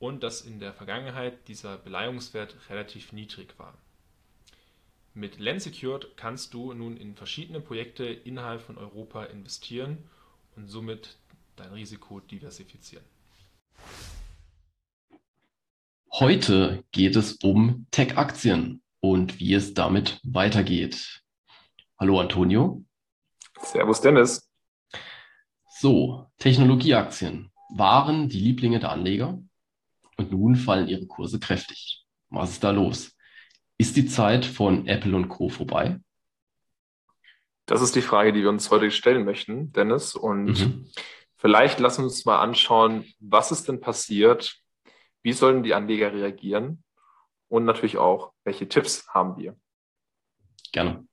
und dass in der Vergangenheit dieser Beleihungswert relativ niedrig war. Mit Lensecured kannst du nun in verschiedene Projekte innerhalb von Europa investieren und somit dein Risiko diversifizieren. Heute geht es um Tech-Aktien und wie es damit weitergeht. Hallo Antonio. Servus Dennis. So, Technologieaktien waren die Lieblinge der Anleger und nun fallen ihre Kurse kräftig. Was ist da los? Ist die Zeit von Apple und Co. vorbei? Das ist die Frage, die wir uns heute stellen möchten, Dennis. Und mhm. vielleicht lassen wir uns mal anschauen, was ist denn passiert? Wie sollen die Anleger reagieren? Und natürlich auch, welche Tipps haben wir? Gerne.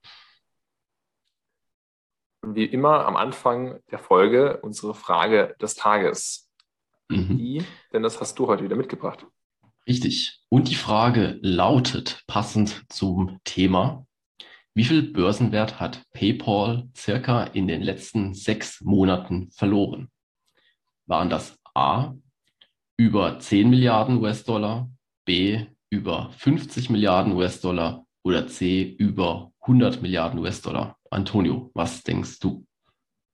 Wie immer am Anfang der Folge unsere Frage des Tages. Mhm. Die, denn das hast du heute wieder mitgebracht. Richtig. Und die Frage lautet, passend zum Thema, wie viel Börsenwert hat PayPal circa in den letzten sechs Monaten verloren? Waren das A, über 10 Milliarden US-Dollar, B, über 50 Milliarden US-Dollar oder C, über 100 Milliarden US-Dollar? Antonio, was denkst du?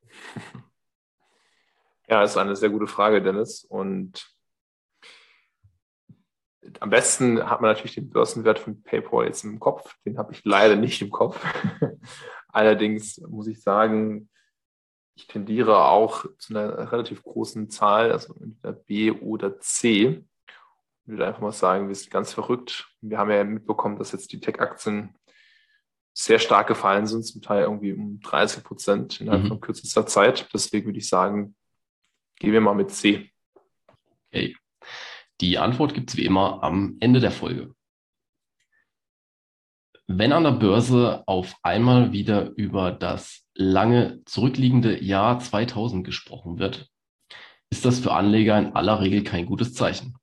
Ja, ist eine sehr gute Frage, Dennis. Und am besten hat man natürlich den Börsenwert von PayPal jetzt im Kopf. Den habe ich leider nicht im Kopf. Allerdings muss ich sagen, ich tendiere auch zu einer relativ großen Zahl, also entweder B oder C. Ich würde einfach mal sagen, wir sind ganz verrückt. Wir haben ja mitbekommen, dass jetzt die Tech-Aktien sehr stark gefallen sind, zum Teil irgendwie um 30 Prozent innerhalb mhm. von kürzester Zeit. Deswegen würde ich sagen, Gehen wir mal mit C. Okay. Die Antwort gibt es wie immer am Ende der Folge. Wenn an der Börse auf einmal wieder über das lange zurückliegende Jahr 2000 gesprochen wird, ist das für Anleger in aller Regel kein gutes Zeichen.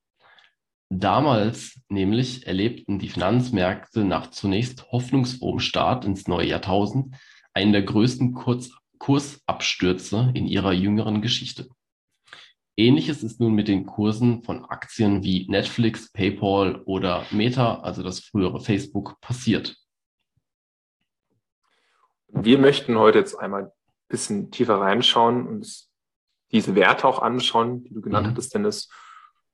Damals nämlich erlebten die Finanzmärkte nach zunächst hoffnungsfrohem Start ins neue Jahrtausend einen der größten Kurz Kursabstürze in ihrer jüngeren Geschichte. Ähnliches ist nun mit den Kursen von Aktien wie Netflix, PayPal oder Meta, also das frühere Facebook, passiert. Wir möchten heute jetzt einmal ein bisschen tiefer reinschauen und diese Werte auch anschauen, die du genannt mhm. hattest, Dennis,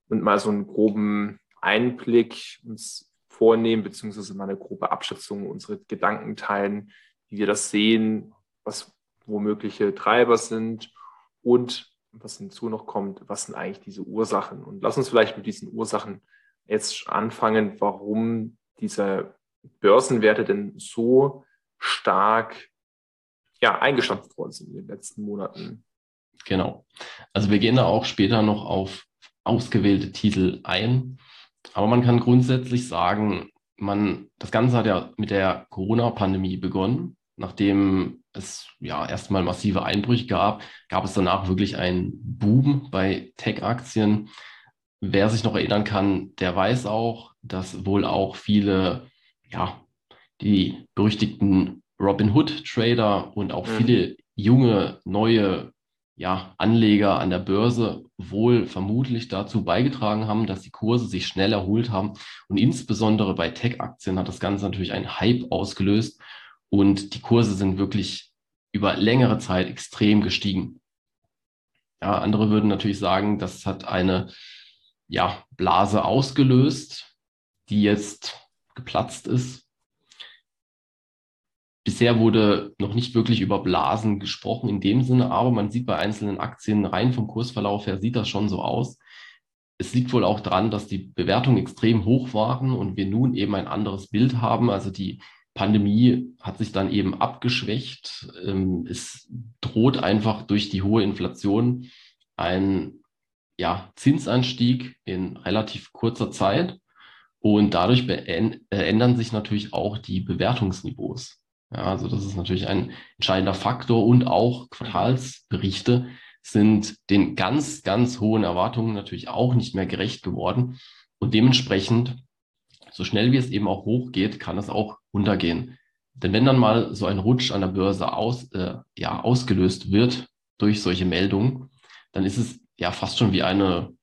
und mal so einen groben Einblick uns vornehmen, beziehungsweise mal eine grobe Abschätzung, unsere Gedanken teilen, wie wir das sehen, was womögliche Treiber sind und was hinzu noch kommt, was sind eigentlich diese Ursachen? Und lass uns vielleicht mit diesen Ursachen jetzt anfangen, warum diese Börsenwerte denn so stark ja, eingestampft worden sind in den letzten Monaten. Genau. Also wir gehen da auch später noch auf ausgewählte Titel ein. Aber man kann grundsätzlich sagen, man, das Ganze hat ja mit der Corona-Pandemie begonnen, nachdem es ja erstmal massive Einbrüche gab, gab es danach wirklich einen Boom bei Tech-Aktien. Wer sich noch erinnern kann, der weiß auch, dass wohl auch viele, ja, die berüchtigten Robin Hood Trader und auch mhm. viele junge, neue ja, Anleger an der Börse wohl vermutlich dazu beigetragen haben, dass die Kurse sich schnell erholt haben. Und insbesondere bei Tech-Aktien hat das Ganze natürlich einen Hype ausgelöst. Und die Kurse sind wirklich über längere Zeit extrem gestiegen. Ja, andere würden natürlich sagen, das hat eine ja, Blase ausgelöst, die jetzt geplatzt ist. Bisher wurde noch nicht wirklich über Blasen gesprochen in dem Sinne, aber man sieht bei einzelnen Aktien rein vom Kursverlauf her sieht das schon so aus. Es liegt wohl auch daran, dass die Bewertungen extrem hoch waren und wir nun eben ein anderes Bild haben. Also die Pandemie hat sich dann eben abgeschwächt. Ähm, es droht einfach durch die hohe Inflation ein ja, Zinsanstieg in relativ kurzer Zeit. Und dadurch äh, ändern sich natürlich auch die Bewertungsniveaus. Ja, also das ist natürlich ein entscheidender Faktor und auch Quartalsberichte sind den ganz, ganz hohen Erwartungen natürlich auch nicht mehr gerecht geworden. Und dementsprechend, so schnell wie es eben auch hochgeht, kann es auch runtergehen. Denn wenn dann mal so ein Rutsch an der Börse aus, äh, ja, ausgelöst wird durch solche Meldungen, dann ist es ja fast schon wie eine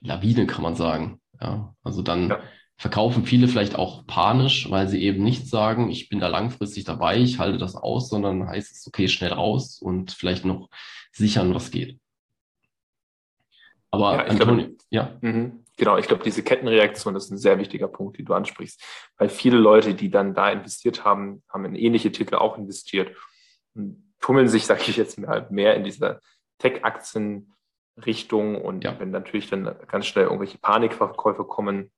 Lawine, kann man sagen. Ja, also dann ja verkaufen viele vielleicht auch panisch, weil sie eben nicht sagen, ich bin da langfristig dabei, ich halte das aus, sondern heißt es, okay, schnell raus und vielleicht noch sichern, was geht. Aber ja, Antonio, glaube, ja. Mhm. Genau, ich glaube, diese Kettenreaktion ist ein sehr wichtiger Punkt, den du ansprichst, weil viele Leute, die dann da investiert haben, haben in ähnliche Titel auch investiert und tummeln sich, sage ich jetzt mal, mehr in dieser Tech-Aktien-Richtung. Und ja. wenn natürlich dann ganz schnell irgendwelche Panikverkäufe kommen,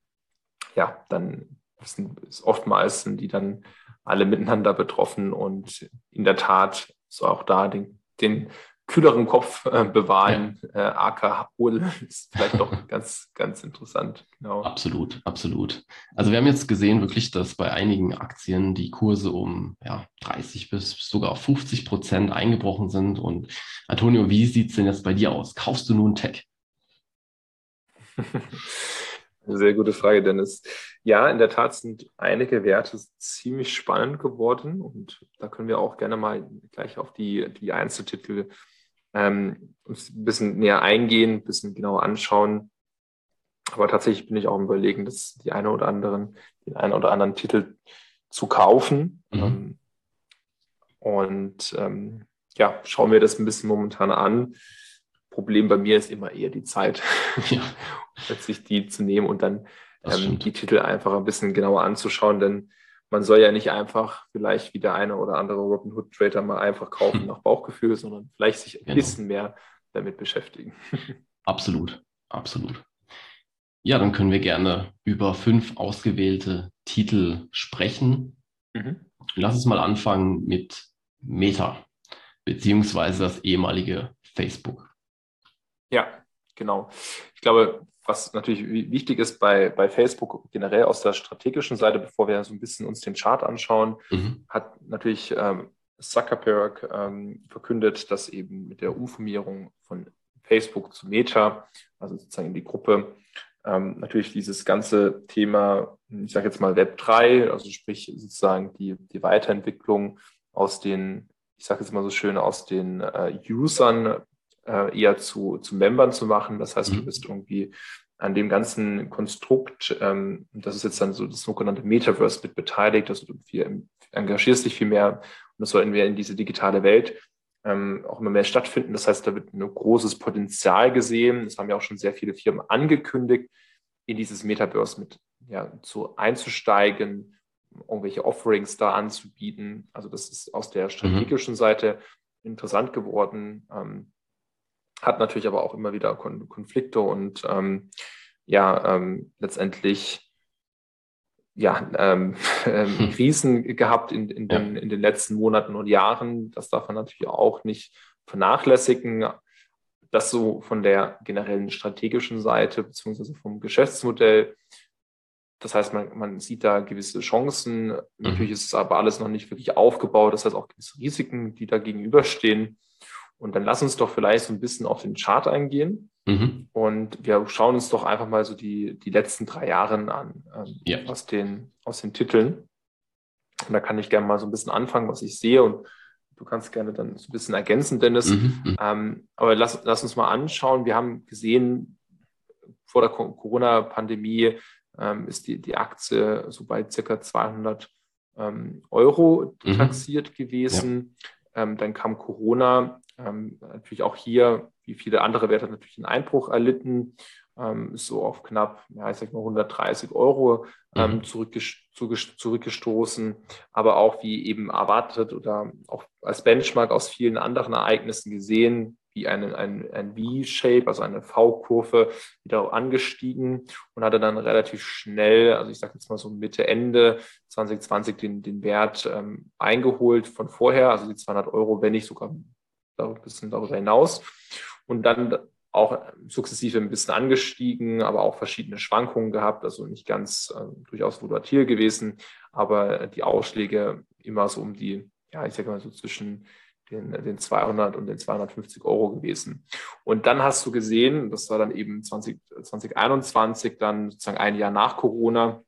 ja, dann ist oftmals sind die dann alle miteinander betroffen. Und in der Tat so auch da den, den kühleren Kopf äh, bewahren. Ja. Äh, AK Hohl ist vielleicht doch ganz, ganz interessant. Genau. Absolut, absolut. Also wir haben jetzt gesehen wirklich, dass bei einigen Aktien die Kurse um ja, 30 bis sogar 50 Prozent eingebrochen sind. Und Antonio, wie sieht es denn jetzt bei dir aus? Kaufst du nun Tech? Sehr gute Frage, Dennis. Ja, in der Tat sind einige Werte ziemlich spannend geworden und da können wir auch gerne mal gleich auf die, die Einzeltitel ähm, uns ein bisschen näher eingehen, ein bisschen genauer anschauen. Aber tatsächlich bin ich auch im Überlegen, dass die eine oder anderen, den einen oder anderen Titel zu kaufen. Mhm. Ähm, und ähm, ja, schauen wir das ein bisschen momentan an. Problem bei mir ist immer eher die Zeit, ja. sich die zu nehmen und dann ähm, die Titel einfach ein bisschen genauer anzuschauen, denn man soll ja nicht einfach vielleicht wie der eine oder andere Robin Hood Trader mal einfach kaufen nach Bauchgefühl, sondern vielleicht sich ein genau. bisschen mehr damit beschäftigen. Absolut, absolut. Ja, dann können wir gerne über fünf ausgewählte Titel sprechen. Mhm. Lass uns mal anfangen mit Meta, beziehungsweise das ehemalige Facebook. Ja, genau. Ich glaube, was natürlich wichtig ist bei, bei Facebook generell aus der strategischen Seite, bevor wir so ein bisschen uns den Chart anschauen, mhm. hat natürlich ähm, Zuckerberg ähm, verkündet, dass eben mit der Umformierung von Facebook zu Meta, also sozusagen in die Gruppe, ähm, natürlich dieses ganze Thema, ich sage jetzt mal Web 3, also sprich sozusagen die, die Weiterentwicklung aus den, ich sage jetzt mal so schön, aus den äh, Usern äh, eher zu, zu Membern zu machen. Das heißt, mhm. du bist irgendwie an dem ganzen Konstrukt, ähm, das ist jetzt dann so das sogenannte Metaverse mit beteiligt, also du viel, engagierst dich viel mehr und das sollten wir in diese digitale Welt ähm, auch immer mehr stattfinden. Das heißt, da wird ein großes Potenzial gesehen. Das haben ja auch schon sehr viele Firmen angekündigt, in dieses Metaverse mit ja, zu einzusteigen, irgendwelche Offerings da anzubieten. Also das ist aus der mhm. strategischen. Seite interessant geworden. Ähm, hat natürlich aber auch immer wieder Kon Konflikte und ähm, ja, ähm, letztendlich ja, ähm, ähm, hm. Krisen gehabt in, in, den, in den letzten Monaten und Jahren. Das darf man natürlich auch nicht vernachlässigen. Das so von der generellen strategischen Seite beziehungsweise vom Geschäftsmodell. Das heißt, man, man sieht da gewisse Chancen. Mhm. Natürlich ist es aber alles noch nicht wirklich aufgebaut. Das heißt auch gewisse Risiken, die da gegenüberstehen. Und dann lass uns doch vielleicht so ein bisschen auf den Chart eingehen. Mhm. Und wir schauen uns doch einfach mal so die, die letzten drei Jahre an, ähm, ja. aus, den, aus den Titeln. Und da kann ich gerne mal so ein bisschen anfangen, was ich sehe. Und du kannst gerne dann so ein bisschen ergänzen, Dennis. Mhm. mhm. Ähm, aber lass, lass uns mal anschauen. Wir haben gesehen, vor der Corona-Pandemie ähm, ist die, die Aktie so bei circa 200 ähm, Euro mhm. taxiert mhm. gewesen. Ja. Ähm, dann kam Corona ähm, natürlich auch hier, wie viele andere Werte, natürlich einen Einbruch erlitten. ähm, ist so auf knapp, ja, ich sag mal 130 Euro ähm, mhm. zurückgestoßen, aber auch wie eben erwartet oder auch als Benchmark aus vielen anderen Ereignissen gesehen, wie ein, ein, ein V-Shape, also eine V-Kurve, wieder angestiegen und hatte dann relativ schnell, also ich sage jetzt mal so Mitte, Ende 2020 den, den Wert ähm, eingeholt von vorher, also die 200 Euro, wenn nicht sogar ein bisschen darüber hinaus. Und dann auch sukzessive ein bisschen angestiegen, aber auch verschiedene Schwankungen gehabt, also nicht ganz äh, durchaus volatil gewesen, aber die Ausschläge immer so um die, ja, ich sage mal so zwischen den, den 200 und den 250 Euro gewesen. Und dann hast du gesehen, das war dann eben 20, 2021, dann sozusagen ein Jahr nach Corona,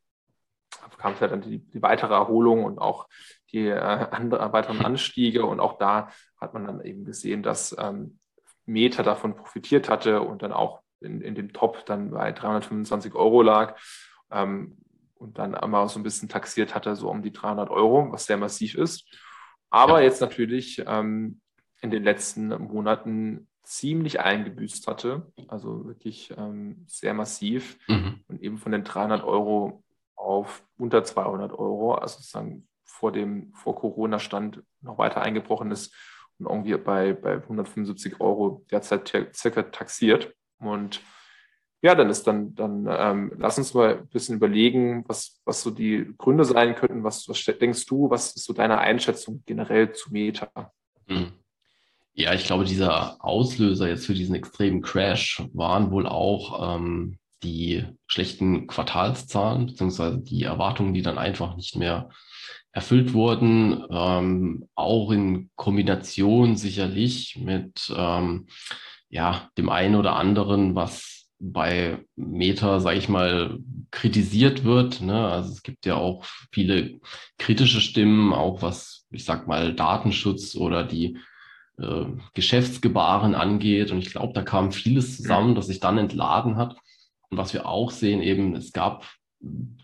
kam dann die, die weitere Erholung und auch die äh, andere, weiteren Anstiege. Und auch da hat man dann eben gesehen, dass ähm, Meta davon profitiert hatte und dann auch in, in dem Top dann bei 325 Euro lag ähm, und dann einmal so ein bisschen taxiert hatte, so um die 300 Euro, was sehr massiv ist. Aber ja. jetzt natürlich ähm, in den letzten Monaten ziemlich eingebüßt hatte, also wirklich ähm, sehr massiv mhm. und eben von den 300 Euro auf unter 200 Euro, also sozusagen vor dem vor Corona Stand noch weiter eingebrochen ist und irgendwie bei, bei 175 Euro derzeit circa taxiert. Und ja, dann ist dann, dann ähm, lass uns mal ein bisschen überlegen, was, was so die Gründe sein könnten. Was, was denkst du, was ist so deine Einschätzung generell zu Meta? Hm. Ja, ich glaube, dieser Auslöser jetzt für diesen extremen Crash waren wohl auch ähm, die schlechten Quartalszahlen, beziehungsweise die Erwartungen, die dann einfach nicht mehr erfüllt wurden, ähm, auch in Kombination sicherlich mit ähm, ja, dem einen oder anderen, was bei Meta, sage ich mal, kritisiert wird. Ne? Also es gibt ja auch viele kritische Stimmen, auch was, ich sag mal, Datenschutz oder die äh, Geschäftsgebaren angeht. Und ich glaube, da kam vieles zusammen, das sich dann entladen hat. Und was wir auch sehen, eben, es gab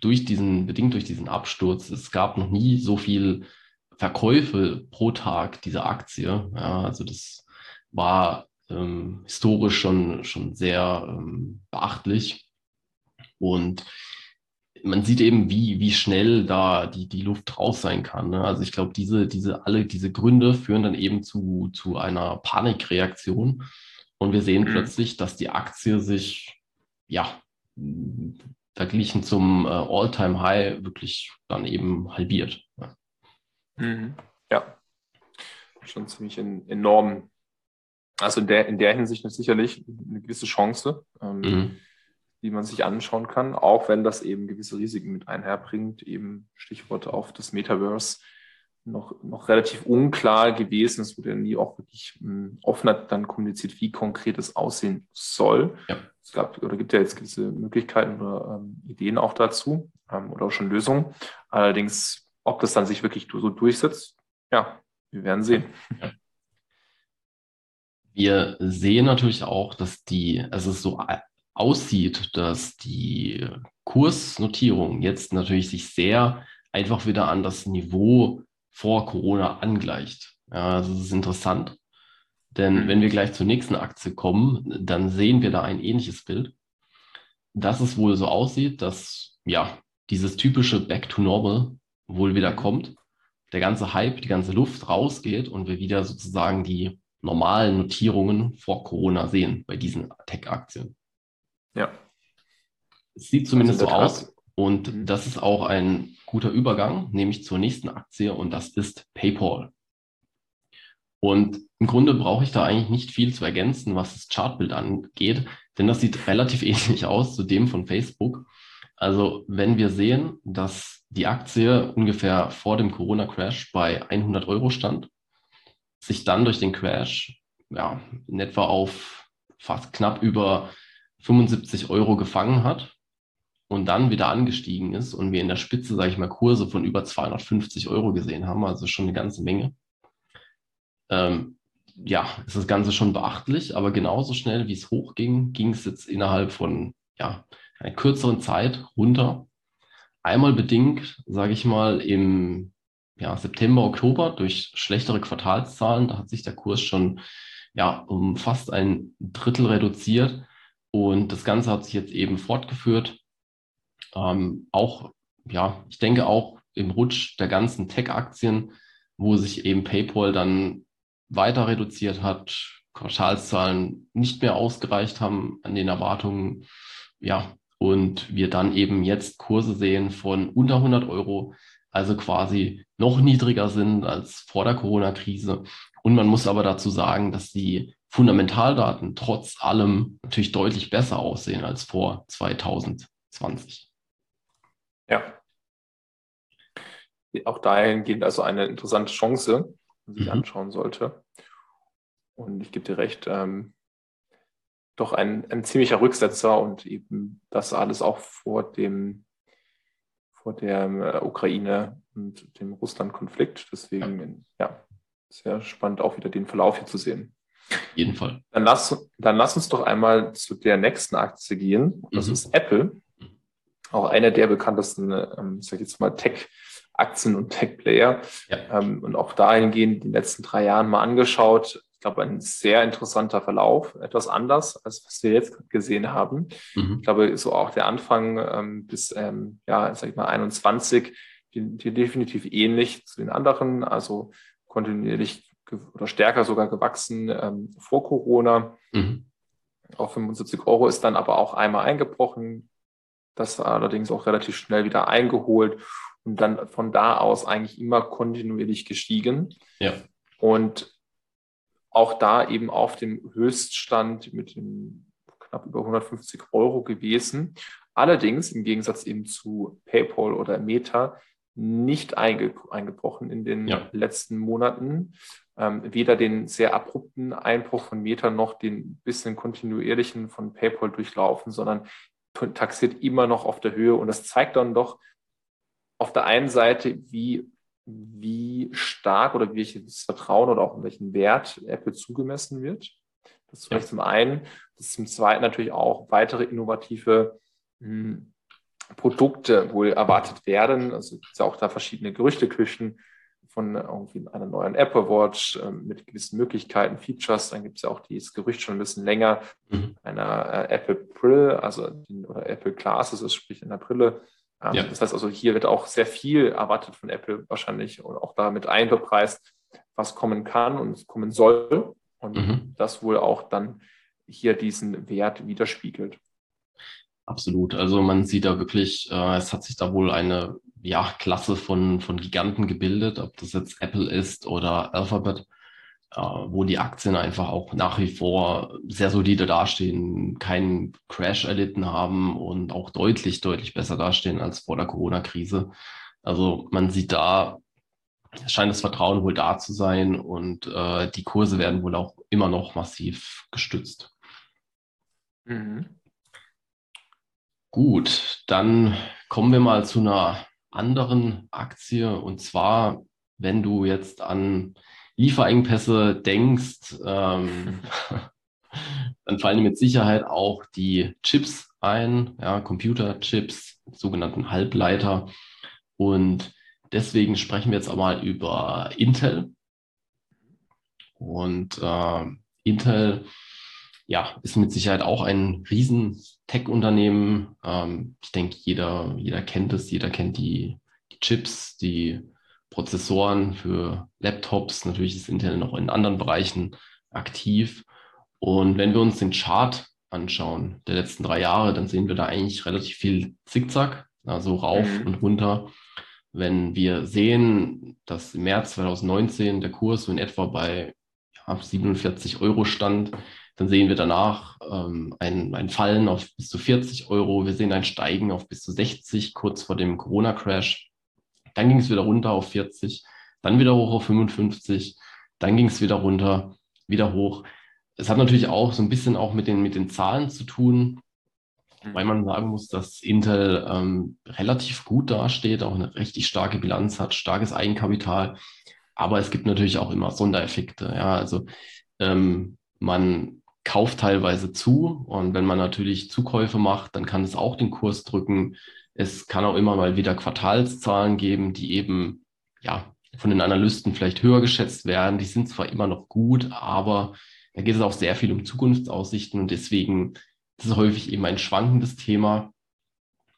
durch diesen, bedingt durch diesen Absturz, es gab noch nie so viel Verkäufe pro Tag dieser Aktie. Ja, also das war ähm, historisch schon, schon sehr ähm, beachtlich. Und man sieht eben, wie, wie schnell da die, die Luft raus sein kann. Ne? Also ich glaube, diese, diese, alle diese Gründe führen dann eben zu, zu einer Panikreaktion. Und wir sehen mhm. plötzlich, dass die Aktie sich ja verglichen zum äh, All-Time-High wirklich dann eben halbiert. Ja, mhm. ja. schon ziemlich in, enorm. Also in der, in der Hinsicht ist sicherlich eine gewisse Chance, ähm, mhm. die man sich anschauen kann, auch wenn das eben gewisse Risiken mit einherbringt, eben Stichwort auf das Metaverse noch, noch relativ unklar gewesen. Es wurde ja nie auch wirklich hm, offen dann kommuniziert, wie konkret es aussehen soll. Ja. Es gab oder gibt ja jetzt gewisse Möglichkeiten oder ähm, Ideen auch dazu ähm, oder auch schon Lösungen. Allerdings, ob das dann sich wirklich so durchsetzt, ja, wir werden sehen. Wir sehen natürlich auch, dass die, also es so aussieht, dass die Kursnotierung jetzt natürlich sich sehr einfach wieder an das Niveau vor Corona angleicht. Ja, also das ist interessant, denn mhm. wenn wir gleich zur nächsten Aktie kommen, dann sehen wir da ein ähnliches Bild, dass es wohl so aussieht, dass ja dieses typische Back to Normal wohl wieder mhm. kommt, der ganze Hype, die ganze Luft rausgeht und wir wieder sozusagen die normalen Notierungen vor Corona sehen bei diesen Tech-Aktien. Ja. Es sieht zumindest also so aus und mhm. das ist auch ein guter Übergang, nämlich zur nächsten Aktie und das ist PayPal. Und im Grunde brauche ich da eigentlich nicht viel zu ergänzen, was das Chartbild angeht, denn das sieht relativ ähnlich aus zu dem von Facebook. Also wenn wir sehen, dass die Aktie ungefähr vor dem Corona-Crash bei 100 Euro stand, sich dann durch den Crash ja, in etwa auf fast knapp über 75 Euro gefangen hat und dann wieder angestiegen ist und wir in der Spitze, sage ich mal, Kurse von über 250 Euro gesehen haben, also schon eine ganze Menge, ähm, ja, ist das Ganze schon beachtlich, aber genauso schnell wie es hochging, ging es jetzt innerhalb von ja, einer kürzeren Zeit runter. Einmal bedingt, sage ich mal, im ja, September, Oktober durch schlechtere Quartalszahlen, da hat sich der Kurs schon ja, um fast ein Drittel reduziert. Und das Ganze hat sich jetzt eben fortgeführt. Ähm, auch, ja, ich denke auch im Rutsch der ganzen Tech-Aktien, wo sich eben PayPal dann weiter reduziert hat, Quartalszahlen nicht mehr ausgereicht haben an den Erwartungen. Ja, und wir dann eben jetzt Kurse sehen von unter 100 Euro, also quasi noch niedriger sind als vor der Corona-Krise. Und man muss aber dazu sagen, dass die Fundamentaldaten trotz allem natürlich deutlich besser aussehen als vor 2020. Ja. Auch dahingehend also eine interessante Chance, man sich mhm. anschauen sollte. Und ich gebe dir recht, ähm, doch ein, ein ziemlicher Rücksetzer und eben das alles auch vor dem vor der äh, Ukraine und dem Russland-Konflikt. Deswegen, ja, sehr spannend auch wieder den Verlauf hier zu sehen. Jeden Fall. Dann lass, dann lass uns doch einmal zu der nächsten Aktie gehen. Das mhm. ist Apple. Auch eine der bekanntesten, ähm, sag ich jetzt mal, Tech-Aktien und Tech-Player. Ja. Ähm, und auch dahingehend die letzten drei Jahren mal angeschaut. Ich glaube, ein sehr interessanter Verlauf, etwas anders, als was wir jetzt gesehen haben. Mhm. Ich glaube, so auch der Anfang ähm, bis, ähm, ja, sag ich mal, 21, die, die definitiv ähnlich zu den anderen, also kontinuierlich oder stärker sogar gewachsen ähm, vor Corona. Mhm. Auf 75 Euro ist dann aber auch einmal eingebrochen, das allerdings auch relativ schnell wieder eingeholt und dann von da aus eigentlich immer kontinuierlich gestiegen. Ja. Und auch da eben auf dem Höchststand mit dem knapp über 150 Euro gewesen. Allerdings im Gegensatz eben zu PayPal oder Meta nicht einge eingebrochen in den ja. letzten Monaten. Ähm, weder den sehr abrupten Einbruch von Meta noch den bisschen kontinuierlichen von PayPal durchlaufen, sondern taxiert immer noch auf der Höhe. Und das zeigt dann doch auf der einen Seite, wie wie stark oder welches Vertrauen oder auch in welchen Wert Apple zugemessen wird. Das ist vielleicht ja. zum einen. Das ist zum zweiten natürlich auch weitere innovative mh, hm, Produkte wohl erwartet werden. Also es gibt ja auch da verschiedene Gerüchteküchen von irgendwie einer neuen Apple Watch äh, mit gewissen Möglichkeiten, Features. Dann gibt es ja auch dieses Gerücht schon ein bisschen länger mhm. einer äh, Apple Brill, also oder Apple Glasses, also sprich einer Brille, ja. Das heißt also, hier wird auch sehr viel erwartet von Apple wahrscheinlich und auch damit einbepreist, was kommen kann und kommen soll. Und mhm. das wohl auch dann hier diesen Wert widerspiegelt. Absolut. Also man sieht da wirklich, äh, es hat sich da wohl eine ja, Klasse von, von Giganten gebildet, ob das jetzt Apple ist oder Alphabet. Äh, wo die Aktien einfach auch nach wie vor sehr solide dastehen, keinen Crash erlitten haben und auch deutlich, deutlich besser dastehen als vor der Corona-Krise. Also man sieht da, scheint das Vertrauen wohl da zu sein und äh, die Kurse werden wohl auch immer noch massiv gestützt. Mhm. Gut, dann kommen wir mal zu einer anderen Aktie und zwar, wenn du jetzt an Lieferengpässe denkst, ähm, dann fallen dir mit Sicherheit auch die Chips ein, ja, Computerchips, sogenannten Halbleiter. Und deswegen sprechen wir jetzt auch mal über Intel. Und äh, Intel ja, ist mit Sicherheit auch ein riesen Tech-Unternehmen. Ähm, ich denke, jeder, jeder kennt es, jeder kennt die, die Chips, die Prozessoren für Laptops. Natürlich ist Intel noch in anderen Bereichen aktiv. Und wenn wir uns den Chart anschauen der letzten drei Jahre, dann sehen wir da eigentlich relativ viel Zickzack, also rauf mhm. und runter. Wenn wir sehen, dass im März 2019 der Kurs so in etwa bei ja, 47 Euro stand, dann sehen wir danach ähm, ein, ein Fallen auf bis zu 40 Euro. Wir sehen ein Steigen auf bis zu 60 kurz vor dem Corona-Crash. Dann ging es wieder runter auf 40, dann wieder hoch auf 55, dann ging es wieder runter, wieder hoch. Es hat natürlich auch so ein bisschen auch mit den, mit den Zahlen zu tun, weil man sagen muss, dass Intel ähm, relativ gut dasteht, auch eine richtig starke Bilanz hat, starkes Eigenkapital. Aber es gibt natürlich auch immer Sondereffekte. Ja, also ähm, man kauft teilweise zu und wenn man natürlich Zukäufe macht, dann kann es auch den Kurs drücken. Es kann auch immer mal wieder Quartalszahlen geben, die eben ja von den Analysten vielleicht höher geschätzt werden. Die sind zwar immer noch gut, aber da geht es auch sehr viel um Zukunftsaussichten und deswegen ist häufig eben ein schwankendes Thema.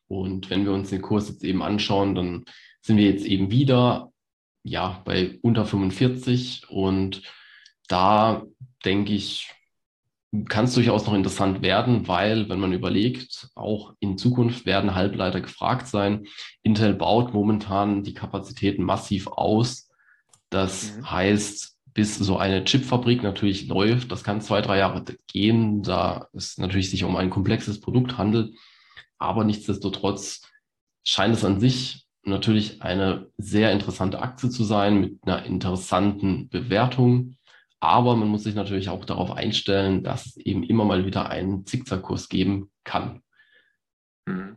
Und wenn wir uns den Kurs jetzt eben anschauen, dann sind wir jetzt eben wieder ja, bei unter 45 und da denke ich, kann es durchaus noch interessant werden, weil, wenn man überlegt, auch in Zukunft werden Halbleiter gefragt sein. Intel baut momentan die Kapazitäten massiv aus. Das mhm. heißt, bis so eine Chipfabrik natürlich läuft, das kann zwei, drei Jahre gehen, da es natürlich sich um ein komplexes Produkt handelt. Aber nichtsdestotrotz scheint es an sich natürlich eine sehr interessante Aktie zu sein mit einer interessanten Bewertung. Aber man muss sich natürlich auch darauf einstellen, dass es eben immer mal wieder einen Zickzackkurs geben kann. Mhm.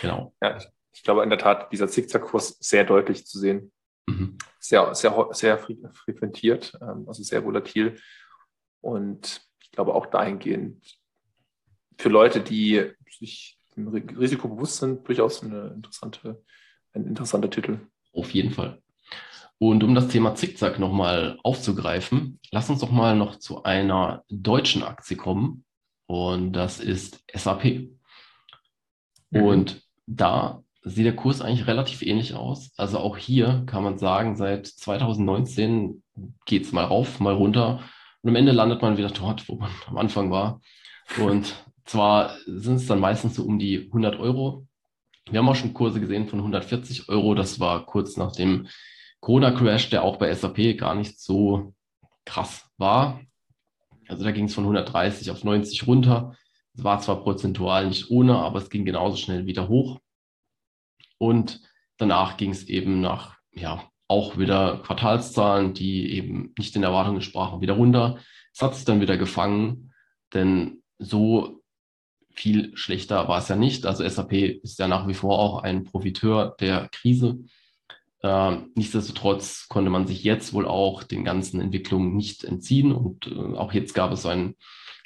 Genau. Ja, ich glaube in der Tat, dieser Zickzackkurs sehr deutlich zu sehen. Mhm. Sehr, sehr, sehr frequentiert, ähm, also sehr volatil. Und ich glaube auch dahingehend für Leute, die sich dem Risiko bewusst sind, durchaus eine interessante, ein interessanter Titel. Auf jeden Fall. Und um das Thema Zickzack nochmal aufzugreifen, lass uns doch mal noch zu einer deutschen Aktie kommen. Und das ist SAP. Mhm. Und da sieht der Kurs eigentlich relativ ähnlich aus. Also auch hier kann man sagen, seit 2019 geht es mal rauf, mal runter. Und am Ende landet man wieder dort, wo man am Anfang war. Und zwar sind es dann meistens so um die 100 Euro. Wir haben auch schon Kurse gesehen von 140 Euro. Das war kurz nach dem Corona-Crash, der auch bei SAP gar nicht so krass war. Also da ging es von 130 auf 90 runter. Es war zwar prozentual nicht ohne, aber es ging genauso schnell wieder hoch. Und danach ging es eben nach, ja, auch wieder Quartalszahlen, die eben nicht den Erwartungen entsprachen, wieder runter. Es hat sich dann wieder gefangen, denn so viel schlechter war es ja nicht. Also SAP ist ja nach wie vor auch ein Profiteur der Krise. Äh, nichtsdestotrotz konnte man sich jetzt wohl auch den ganzen Entwicklungen nicht entziehen. Und äh, auch jetzt gab es so einen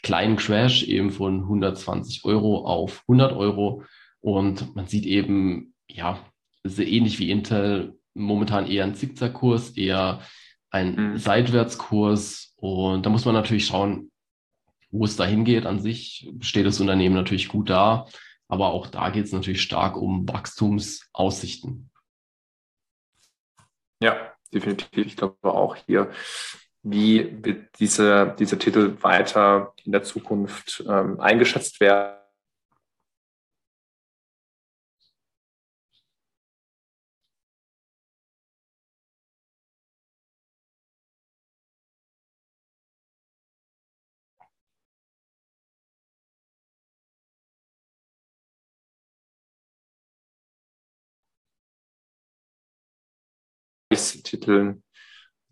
kleinen Crash eben von 120 Euro auf 100 Euro. Und man sieht eben, ja, sehr ähnlich wie Intel, momentan eher ein Zickzackkurs, eher ein mhm. Seitwärtskurs. Und da muss man natürlich schauen, wo es dahin geht an sich. Steht das Unternehmen natürlich gut da. Aber auch da geht es natürlich stark um Wachstumsaussichten. Ja, definitiv. Ich glaube auch hier, wie wird diese, dieser Titel weiter in der Zukunft ähm, eingeschätzt werden? Titeln,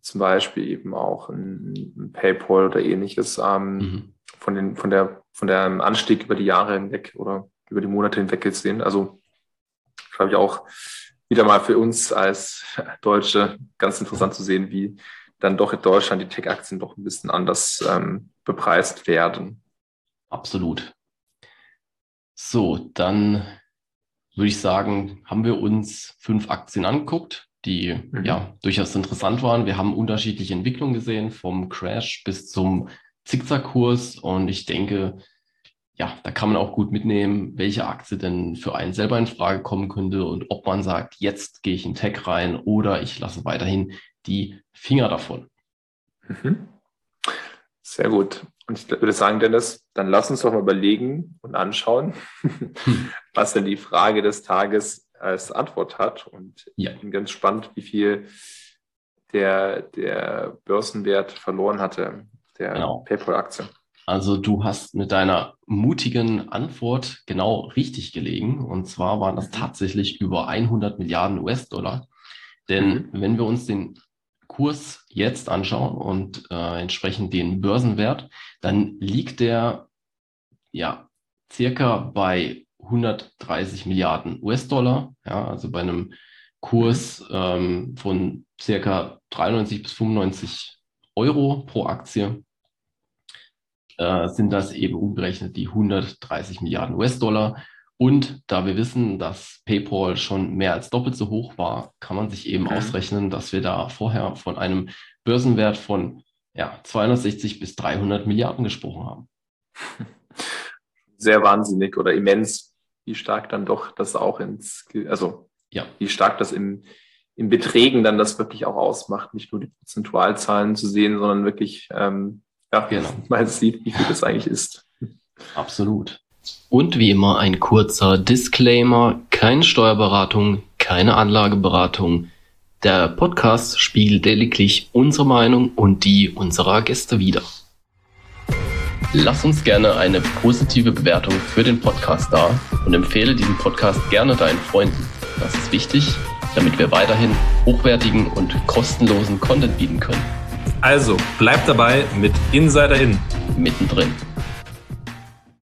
zum Beispiel eben auch ein, PayPal oder ähnliches, ähm, mhm. von, den, von, der, von der Anstieg über die Jahre hinweg oder über die Monate hinweg gesehen. Also, glaube ich, auch wieder mal für uns als Deutsche ganz interessant zu sehen, wie dann doch in Deutschland die Tech-Aktien doch ein bisschen anders ähm, bepreist werden. Absolut. So, dann würde ich sagen, haben wir uns fünf Aktien angeguckt die mhm. ja durchaus interessant waren. Wir haben unterschiedliche Entwicklungen gesehen, vom Crash bis zum Zickzackkurs. Und ich denke, ja, da kann man auch gut mitnehmen, welche Aktie denn für einen selber in Frage kommen könnte und ob man sagt, jetzt gehe ich in Tech rein oder ich lasse weiterhin die Finger davon. Mhm. Sehr gut. Und ich würde sagen, Dennis, dann lass uns doch mal überlegen und anschauen, hm. was denn die Frage des Tages als Antwort hat. Und ja. ich bin ganz spannend, wie viel der, der Börsenwert verloren hatte, der genau. PayPal-Aktie. Also du hast mit deiner mutigen Antwort genau richtig gelegen. Und zwar waren das mhm. tatsächlich über 100 Milliarden US-Dollar. Denn mhm. wenn wir uns den Kurs jetzt anschauen und äh, entsprechend den Börsenwert, dann liegt der ja circa bei 130 Milliarden US-Dollar, ja, also bei einem Kurs ähm, von circa 93 bis 95 Euro pro Aktie äh, sind das eben umgerechnet die 130 Milliarden US-Dollar. Und da wir wissen, dass PayPal schon mehr als doppelt so hoch war, kann man sich eben okay. ausrechnen, dass wir da vorher von einem Börsenwert von ja, 260 bis 300 Milliarden gesprochen haben. sehr wahnsinnig oder immens, wie stark dann doch das auch ins, also ja. wie stark das im, im Beträgen dann das wirklich auch ausmacht, nicht nur die Prozentualzahlen zu sehen, sondern wirklich, ähm, ja, genau. man sieht, wie viel das eigentlich ist. Absolut. Und wie immer ein kurzer Disclaimer, keine Steuerberatung, keine Anlageberatung. Der Podcast spiegelt lediglich unsere Meinung und die unserer Gäste wider. Lass uns gerne eine positive Bewertung für den Podcast da und empfehle diesen Podcast gerne deinen Freunden. Das ist wichtig, damit wir weiterhin hochwertigen und kostenlosen Content bieten können. Also, bleib dabei mit Insider In. Mittendrin.